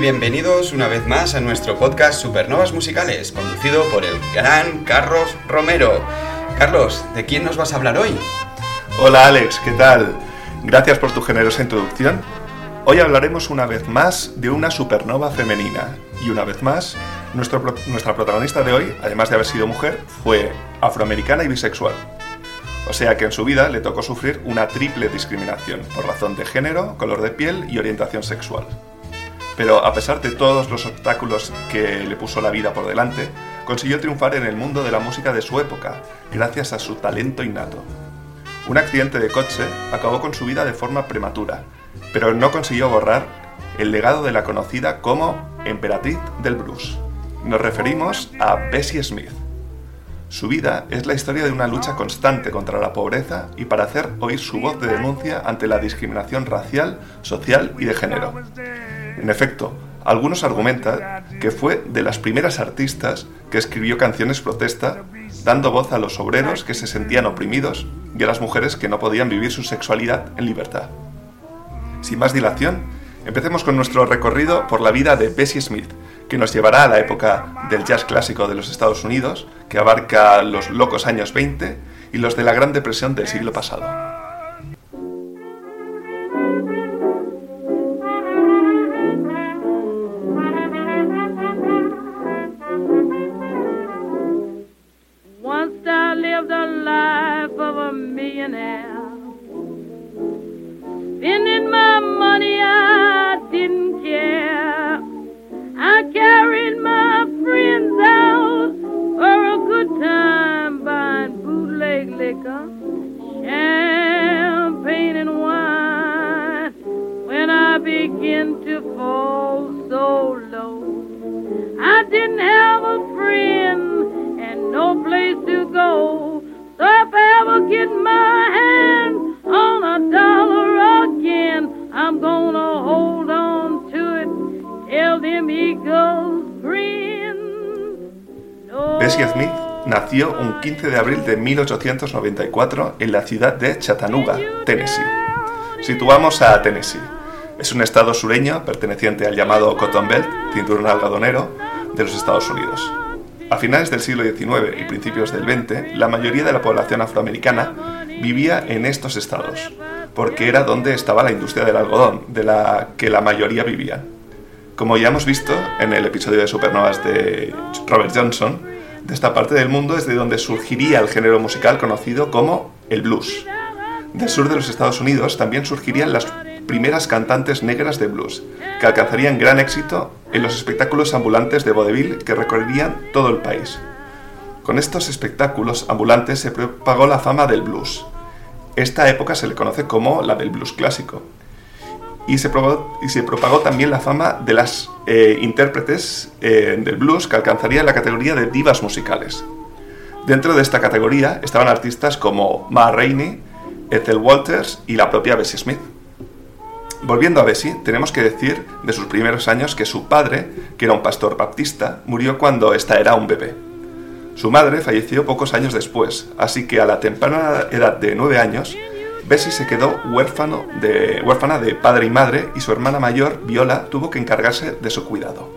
Bienvenidos una vez más a nuestro podcast Supernovas Musicales, conducido por el gran Carlos Romero. Carlos, ¿de quién nos vas a hablar hoy? Hola Alex, ¿qué tal? Gracias por tu generosa introducción. Hoy hablaremos una vez más de una supernova femenina. Y una vez más, nuestro nuestra protagonista de hoy, además de haber sido mujer, fue afroamericana y bisexual. O sea que en su vida le tocó sufrir una triple discriminación por razón de género, color de piel y orientación sexual. Pero a pesar de todos los obstáculos que le puso la vida por delante, consiguió triunfar en el mundo de la música de su época, gracias a su talento innato. Un accidente de coche acabó con su vida de forma prematura, pero no consiguió borrar el legado de la conocida como Emperatriz del Blues. Nos referimos a Bessie Smith. Su vida es la historia de una lucha constante contra la pobreza y para hacer oír su voz de denuncia ante la discriminación racial, social y de género. En efecto, algunos argumentan que fue de las primeras artistas que escribió canciones protesta, dando voz a los obreros que se sentían oprimidos y a las mujeres que no podían vivir su sexualidad en libertad. Sin más dilación, empecemos con nuestro recorrido por la vida de Bessie Smith, que nos llevará a la época del jazz clásico de los Estados Unidos, que abarca los locos años 20 y los de la Gran Depresión del siglo pasado. Lived a life of a millionaire. Spending my money, I didn't care. 15 de abril de 1894 en la ciudad de Chattanooga, Tennessee. Situamos a Tennessee. Es un estado sureño perteneciente al llamado Cotton Belt, cinturón algodonero, de los Estados Unidos. A finales del siglo XIX y principios del XX, la mayoría de la población afroamericana vivía en estos estados, porque era donde estaba la industria del algodón, de la que la mayoría vivían. Como ya hemos visto en el episodio de Supernovas de Robert Johnson, de esta parte del mundo es de donde surgiría el género musical conocido como el blues. Del sur de los Estados Unidos también surgirían las primeras cantantes negras de blues, que alcanzarían gran éxito en los espectáculos ambulantes de vodevil que recorrerían todo el país. Con estos espectáculos ambulantes se propagó la fama del blues. Esta época se le conoce como la del blues clásico. Y se, propagó, también la fama de las eh, intérpretes eh, del blues que alcanzarían la categoría de divas musicales. Dentro de esta categoría estaban artistas como Ma Rainey, Ethel Walters y la propia Bessie Smith. Volviendo a Bessie, tenemos que decir de sus primeros años que su padre, que era un pastor baptista, murió cuando ésta era un bebé. Su madre falleció pocos años después, así que a la temprana edad de nueve años, Bessie se quedó huérfano de, huérfana de padre y madre y su hermana mayor, Viola, tuvo que encargarse de su cuidado.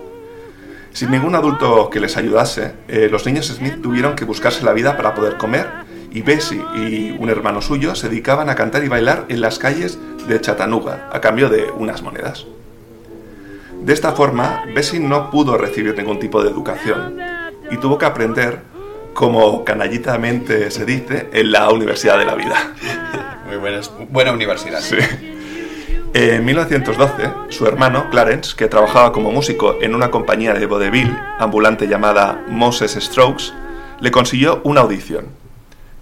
Sin ningún adulto que les ayudase, eh, los niños Smith tuvieron que buscarse la vida para poder comer y Bessie y un hermano suyo se dedicaban a cantar y bailar en las calles de Chattanooga a cambio de unas monedas. De esta forma, Bessie no pudo recibir ningún tipo de educación y tuvo que aprender, como canallitamente se dice, en la Universidad de la Vida. Muy buena, buena universidad. Sí. En 1912, su hermano, Clarence, que trabajaba como músico en una compañía de vodevil ambulante llamada Moses Strokes, le consiguió una audición.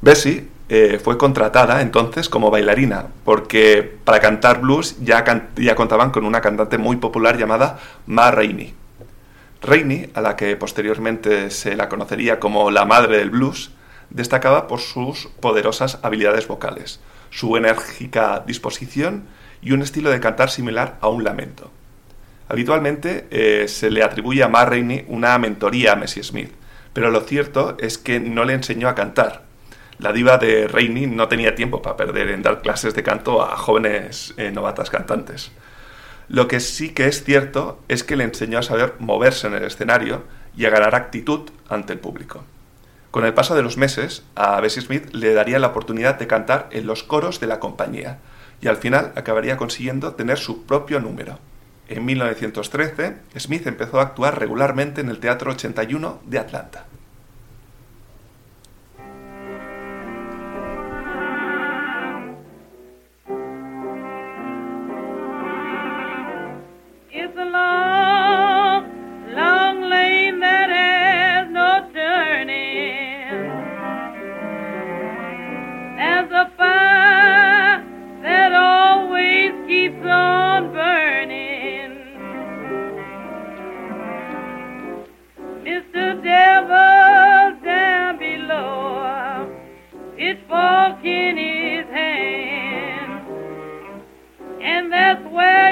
Bessie eh, fue contratada entonces como bailarina, porque para cantar blues ya, ya contaban con una cantante muy popular llamada Ma Rainey. Rainey, a la que posteriormente se la conocería como la madre del blues, destacaba por sus poderosas habilidades vocales, su enérgica disposición y un estilo de cantar similar a un lamento. Habitualmente eh, se le atribuye a Ma Rainey una mentoría a Messi Smith, pero lo cierto es que no le enseñó a cantar. La diva de Rainey no tenía tiempo para perder en dar clases de canto a jóvenes eh, novatas cantantes. Lo que sí que es cierto es que le enseñó a saber moverse en el escenario y a ganar actitud ante el público. Con el paso de los meses, a Bessie Smith le daría la oportunidad de cantar en los coros de la compañía, y al final acabaría consiguiendo tener su propio número. En 1913, Smith empezó a actuar regularmente en el Teatro 81 de Atlanta.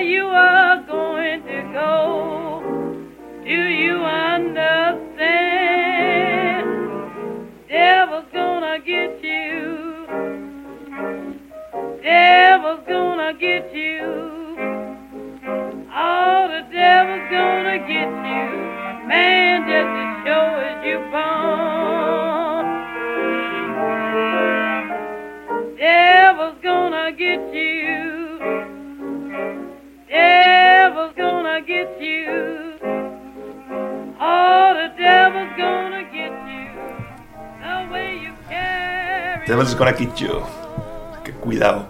You are going to go. Do you understand? Devil's gonna get you. Devil's gonna get you. Oh, the devil's gonna get you. Man, just as sure as you born. Devil's gonna get you. Devil's Gonna Get You. Que cuidado.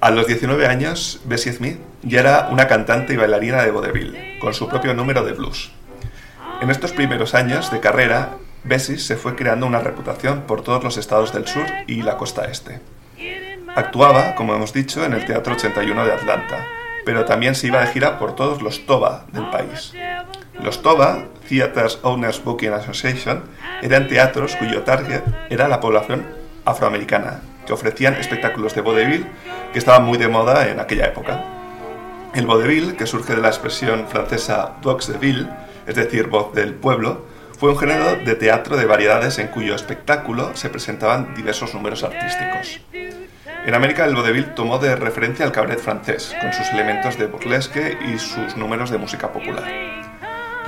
A los 19 años, Bessie Smith ya era una cantante y bailarina de vodevil, con su propio número de blues. En estos primeros años de carrera, Bessie se fue creando una reputación por todos los estados del sur y la costa este. Actuaba, como hemos dicho, en el Teatro 81 de Atlanta, pero también se iba de gira por todos los TOBA del país. Los TOBA, Theaters Owners Booking Association, eran teatros cuyo target era la población afroamericana, que ofrecían espectáculos de vodevil que estaban muy de moda en aquella época. El vodevil, que surge de la expresión francesa vox de ville, es decir, voz del pueblo, fue un género de teatro de variedades en cuyo espectáculo se presentaban diversos números artísticos. En América el vodevil tomó de referencia al cabaret francés, con sus elementos de burlesque y sus números de música popular.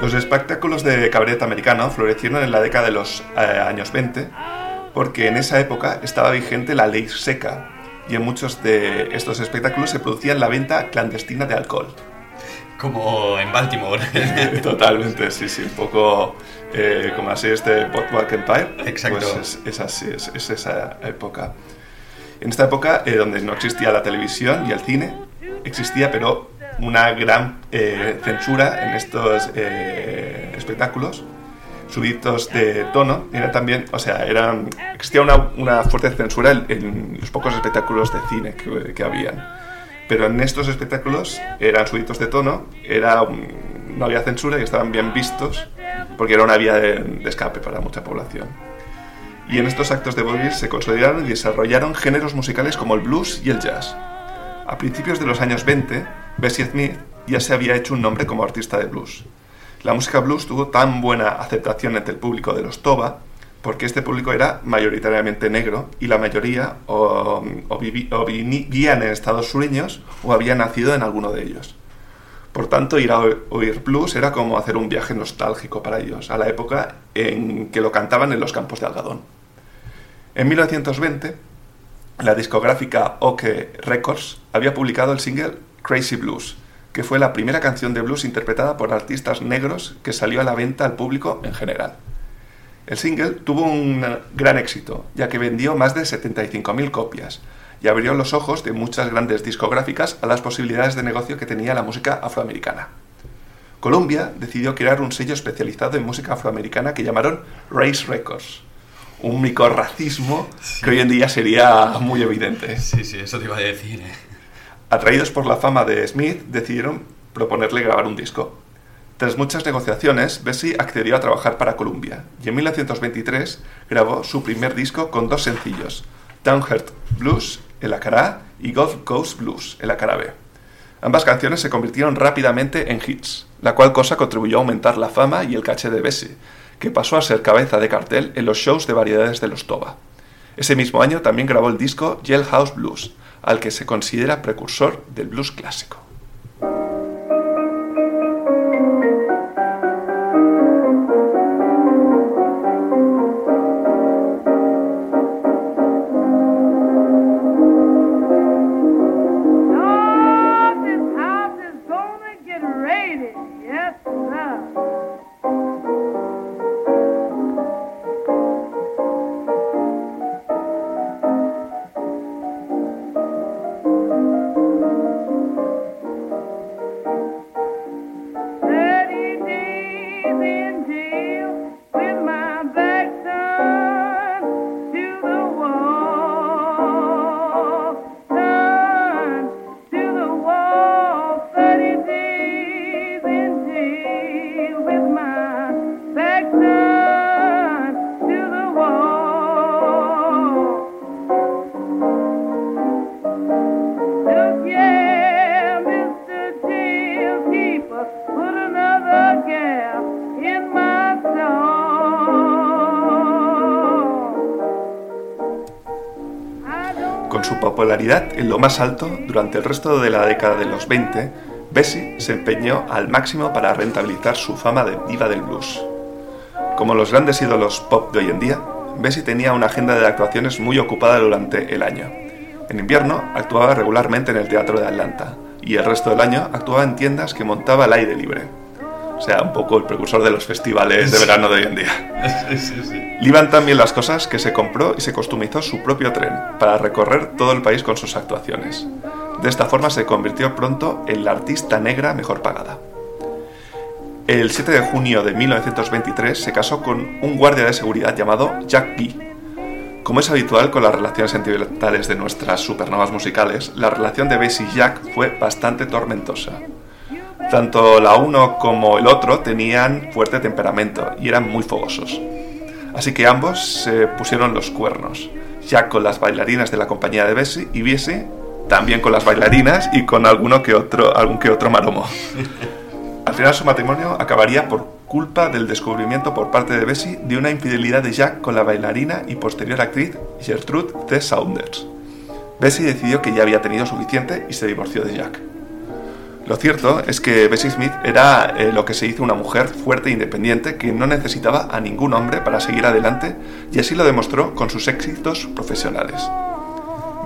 Los espectáculos de cabaret americano florecieron en la década de los eh, años 20 porque en esa época estaba vigente la ley seca y en muchos de estos espectáculos se producía la venta clandestina de alcohol. Como en Baltimore. Totalmente, sí, sí, un poco eh, como así este Boardwalk Empire. Exacto. Pues es, es así, es, es esa época. En esta época, eh, donde no existía la televisión y el cine, existía pero una gran eh, censura en estos eh, espectáculos, subidos de tono, era también, o sea, eran, existía una, una fuerte censura en, los pocos espectáculos de cine que, que habían. Pero en estos espectáculos eran subidos de tono, era no había censura y estaban bien vistos porque era una vía de, escape para mucha población. y en estos actos de vodevil se consolidaron y desarrollaron géneros musicales como el blues y el jazz. A principios de los años 20, Bessie Smith ya se había hecho un nombre como artista de blues. La música blues tuvo tan buena aceptación entre el público de los Toba porque este público era mayoritariamente negro y la mayoría o, vivían en estados sureños o habían nacido en alguno de ellos. Por tanto, ir a oír blues era como hacer un viaje nostálgico para ellos, a la época en que lo cantaban en los campos de algodón. En 1920, la discográfica OK Records había publicado el single Crazy Blues, que fue la primera canción de blues interpretada por artistas negros que salió a la venta al público en general. El single tuvo un gran éxito, ya que vendió más de 75.000 copias y abrió los ojos de muchas grandes discográficas a las posibilidades de negocio que tenía la música afroamericana. Columbia decidió crear un sello especializado en música afroamericana que llamaron Race Records, un micorracismo que hoy en día sería muy evidente. Sí, sí, eso te iba a decir. eh. Atraídos por la fama de Smith, decidieron proponerle grabar un disco. Tras muchas negociaciones, Bessie accedió a trabajar para Columbia y en 1923 grabó su primer disco con dos sencillos, Downheart Blues en la cara A y Gulf Coast Blues en la cara B. Ambas canciones se convirtieron rápidamente en hits, la cual cosa contribuyó a aumentar la fama y el caché de Bessie, que pasó a ser cabeza de cartel en los shows de variedades de los Toba. Ese mismo año también grabó el disco Jailhouse Blues, al que se considera precursor del blues clásico. Con su popularidad en lo más alto durante el resto de la década de los 20, Bessie se empeñó al máximo para rentabilizar su fama de diva del blues. Como los grandes ídolos pop de hoy en día, Bessie tenía una agenda de actuaciones muy ocupada durante el año. En invierno actuaba regularmente en el Teatro de Atlanta y el resto del año actuaba en tiendas que montaba al aire libre. O sea, un poco el precursor de los festivales de verano de hoy en día. Sí, sí, sí. Le iban tan bien las cosas que se compró y se customizó su propio tren para recorrer todo el país con sus actuaciones. De esta forma se convirtió pronto en la artista negra mejor pagada. El 7 de junio de 1923 se casó con un guardia de seguridad llamado Jack B. Como es habitual con las relaciones sentimentales de nuestras supernovas musicales, la relación de Bessie y Jack fue bastante tormentosa. Tanto la uno como el otro tenían fuerte temperamento y eran muy fogosos. Así que ambos se pusieron los cuernos. Jack con las bailarinas de la compañía de Bessie y Bessie también con las bailarinas y con alguno que otro, algún que otro maromo. Al final su matrimonio acabaría por culpa del descubrimiento por parte de Bessie de una infidelidad de Jack con la bailarina y posterior actriz Gertrude C. Saunders. Bessie decidió que ya había tenido suficiente y se divorció de Jack. Lo cierto es que Bessie Smith era eh, lo que se hizo una mujer fuerte e independiente que no necesitaba a ningún hombre para seguir adelante y así lo demostró con sus éxitos profesionales.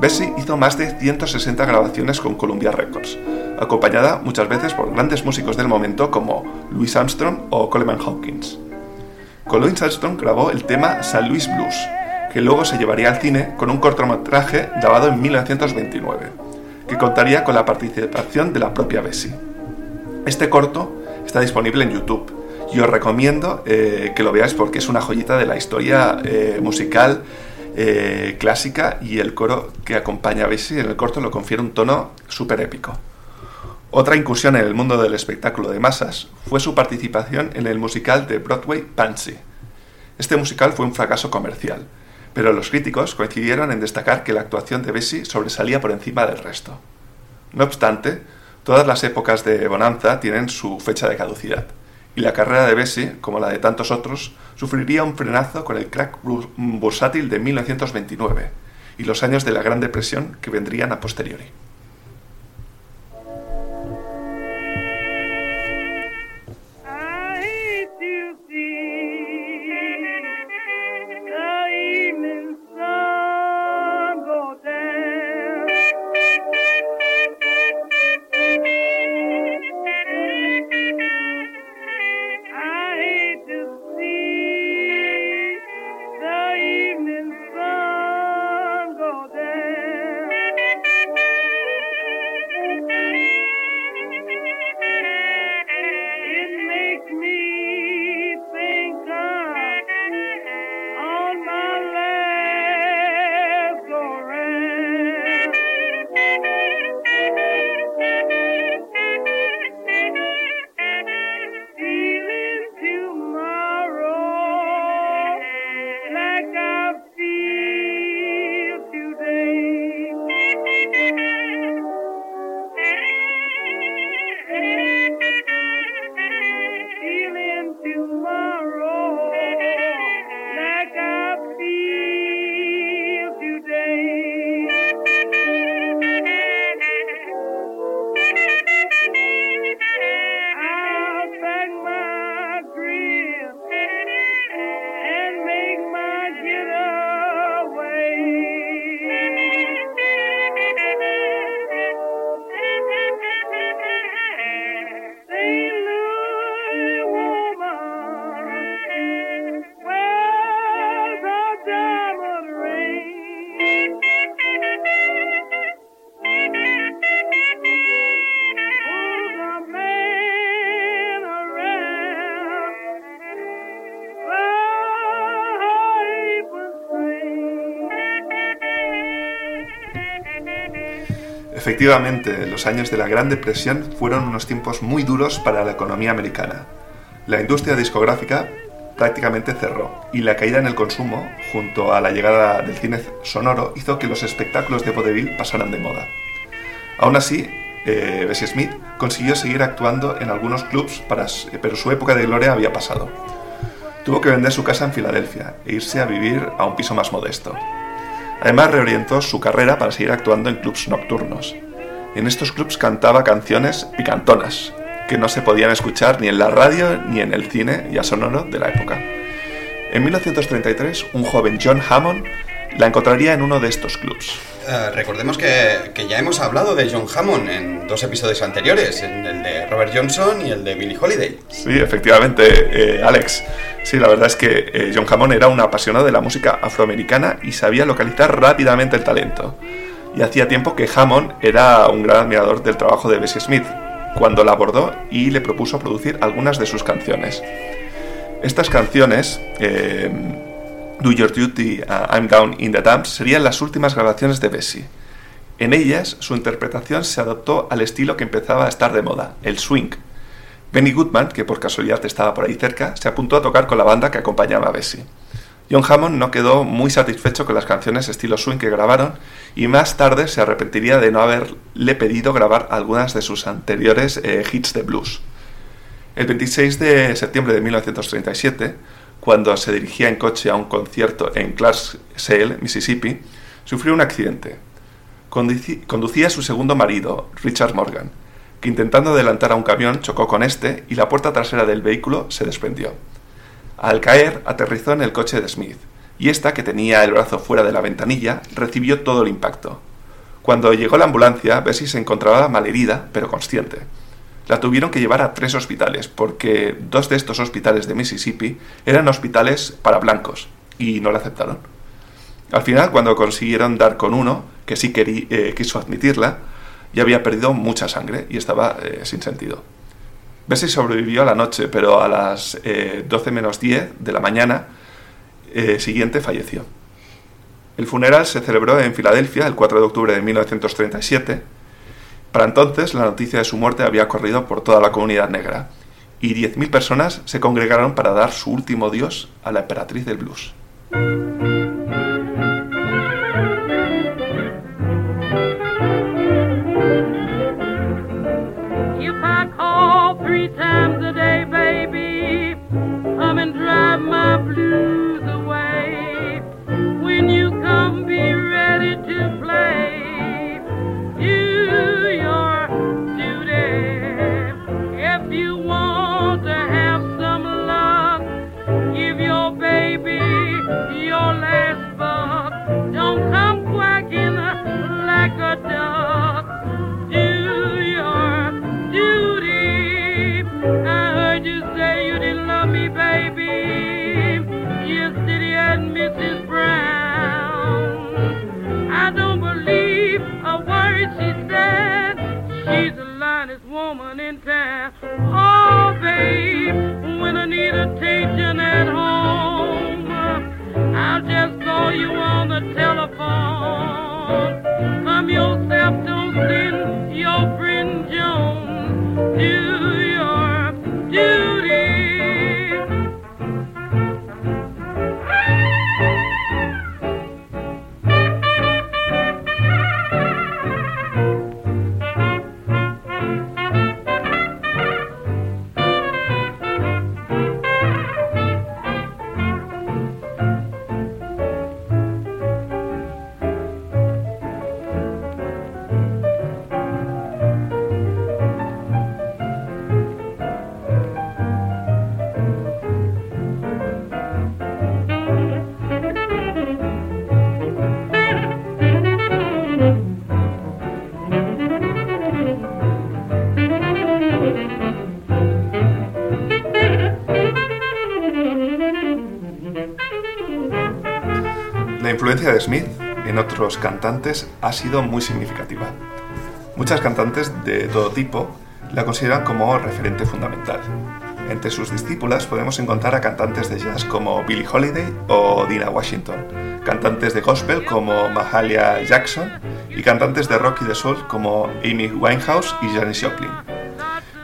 Bessie hizo más de 160 grabaciones con Columbia Records, acompañada muchas veces por grandes músicos del momento como Louis Armstrong o Coleman Hawkins. Con Louis Armstrong grabó el tema San Luis Blues, que luego se llevaría al cine con un cortometraje grabado en 1929, que contaría con la participación de la propia Bessie. Este corto está disponible en YouTube y os recomiendo eh, que lo veáis porque es una joyita de la historia eh, musical eh, clásica y el coro que acompaña a Bessie en el corto lo confiere un tono súper épico. Otra incursión en el mundo del espectáculo de masas fue su participación en el musical de Broadway Pansy. Este musical fue un fracaso comercial pero los críticos coincidieron en destacar que la actuación de Bessie sobresalía por encima del resto. No obstante, todas las épocas de bonanza tienen su fecha de caducidad, y la carrera de Bessie, como la de tantos otros, sufriría un frenazo con el crack bursátil de 1929 y los años de la Gran Depresión que vendrían a posteriori. Efectivamente, los años de la Gran Depresión fueron unos tiempos muy duros para la economía americana. La industria discográfica prácticamente cerró y la caída en el consumo, junto a la llegada del cine sonoro, hizo que los espectáculos de vodevil pasaran de moda. Aún así, eh, Bessie Smith consiguió seguir actuando en algunos clubs, pero su época de gloria había pasado. Tuvo que vender su casa en Filadelfia e irse a vivir a un piso más modesto. Además reorientó su carrera para seguir actuando en clubs nocturnos. En estos clubs cantaba canciones picantonas, que no se podían escuchar ni en la radio ni en el cine ya sonoro de la época. En 1933, un joven John Hammond la encontraría en uno de estos clubs. Eh, recordemos que, ya hemos hablado de John Hammond en dos episodios anteriores, en el de Robert Johnson y el de Billie Holiday. Sí, efectivamente, eh, Alex. Sí, la verdad es que eh, John Hammond era un apasionado de la música afroamericana y sabía localizar rápidamente el talento. Y hacía tiempo que Hammond era un gran admirador del trabajo de Bessie Smith, cuando la abordó y le propuso producir algunas de sus canciones. Estas canciones, Do Your Duty, uh, I'm Down in the Dumps, serían las últimas grabaciones de Bessie. En ellas, su interpretación se adoptó al estilo que empezaba a estar de moda, el swing, Benny Goodman, que por casualidad estaba por ahí cerca, se apuntó a tocar con la banda que acompañaba a Bessie. John Hammond no quedó muy satisfecho con las canciones estilo swing que grabaron y más tarde se arrepentiría de no haberle pedido grabar algunas de sus anteriores eh, hits de blues. El 26 de septiembre de 1937, cuando se dirigía en coche a un concierto en Clarksdale, Mississippi, sufrió un accidente. Conducía a su segundo marido, Richard Morgan, que intentando adelantar a un camión chocó con este y la puerta trasera del vehículo se desprendió. Al caer, aterrizó en el coche de Smith, y esta, que tenía el brazo fuera de la ventanilla, recibió todo el impacto. Cuando llegó la ambulancia, Bessie se encontraba malherida, pero consciente. La tuvieron que llevar a tres hospitales, porque dos de estos hospitales de Mississippi eran hospitales para blancos, y no la aceptaron. Al final, cuando consiguieron dar con uno, que sí eh, quiso admitirla, y había perdido mucha sangre y estaba eh, sin sentido. Bessie sobrevivió a la noche, pero a las 12 eh, menos 10 de la mañana eh, siguiente falleció. El funeral se celebró en Filadelfia el 4 de octubre de 1937. Para entonces la noticia de su muerte había corrido por toda la comunidad negra y 10.000 personas se congregaron para dar su último dios a la emperatriz del blues. Smith en otros cantantes ha sido muy significativa. Muchas cantantes de todo tipo la consideran como referente fundamental. Entre sus discípulas podemos encontrar a cantantes de jazz como Billie Holiday o Dina Washington, cantantes de gospel como Mahalia Jackson y cantantes de rock y de soul como Amy Winehouse y Janis Joplin.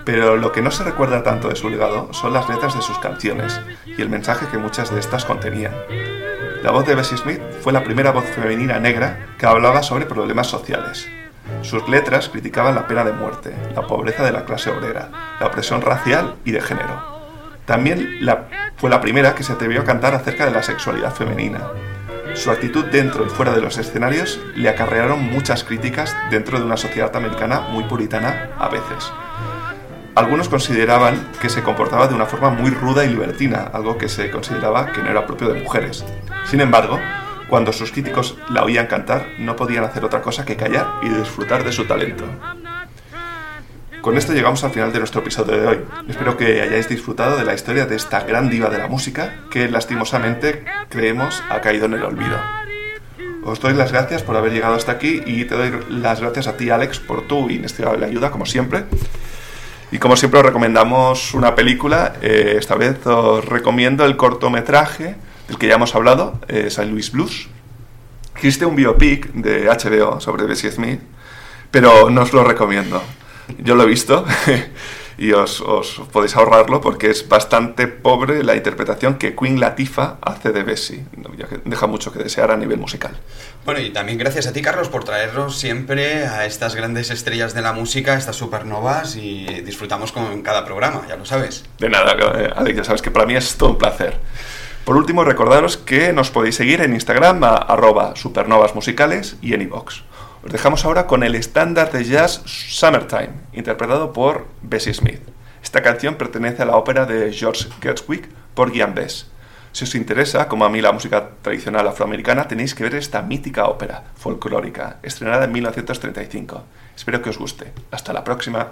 Pero lo que no se recuerda tanto de su legado son las letras de sus canciones y el mensaje que muchas de estas contenían. La voz de Bessie Smith fue la primera voz femenina negra que hablaba sobre problemas sociales. Sus letras criticaban la pena de muerte, la pobreza de la clase obrera, la opresión racial y de género. También fue la primera que se atrevió a cantar acerca de la sexualidad femenina. Su actitud dentro y fuera de los escenarios le acarrearon muchas críticas dentro de una sociedad americana muy puritana a veces. Algunos consideraban que se comportaba de una forma muy ruda y libertina, algo que se consideraba que no era propio de mujeres. Sin embargo, cuando sus críticos la oían cantar, no podían hacer otra cosa que callar y disfrutar de su talento. Con esto llegamos al final de nuestro episodio de hoy. Espero que hayáis disfrutado de la historia de esta gran diva de la música que lastimosamente creemos ha caído en el olvido. Os doy las gracias por haber llegado hasta aquí y te doy las gracias a ti Alex por tu inestimable ayuda como siempre. Y como siempre os recomendamos una película, eh, esta vez os recomiendo el cortometraje del que ya hemos hablado, eh, St. Louis Blues. Existe un biopic de HBO sobre Bessie Smith, pero no os lo recomiendo. Yo lo he visto y os, podéis ahorrarlo porque es bastante pobre la interpretación que Queen Latifah hace de Bessie. Deja mucho que desear a nivel musical. Bueno, y también gracias a ti, Carlos, por traernos siempre a estas grandes estrellas de la música, estas supernovas, y disfrutamos con cada programa, ya lo sabes. De nada, eh, Alex, ya sabes que para mí es todo un placer. Por último, recordaros que nos podéis seguir en Instagram a arroba supernovasmusicales y en iVox. Os dejamos ahora con el estándar de jazz Summertime, interpretado por Bessie Smith. Esta canción pertenece a la ópera de George Gershwin por Gian Bess. Si os interesa, como a mí la música tradicional afroamericana, tenéis que ver esta mítica ópera folclórica, estrenada en 1935. Espero que os guste. Hasta la próxima.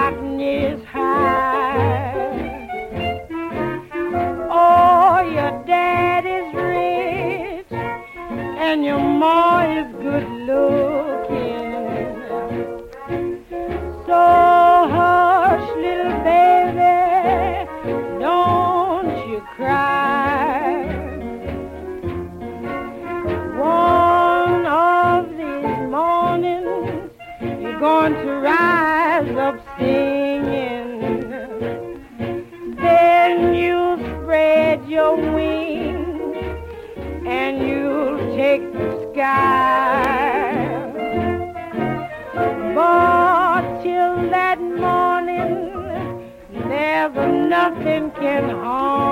Cotton is high. Nothing can harm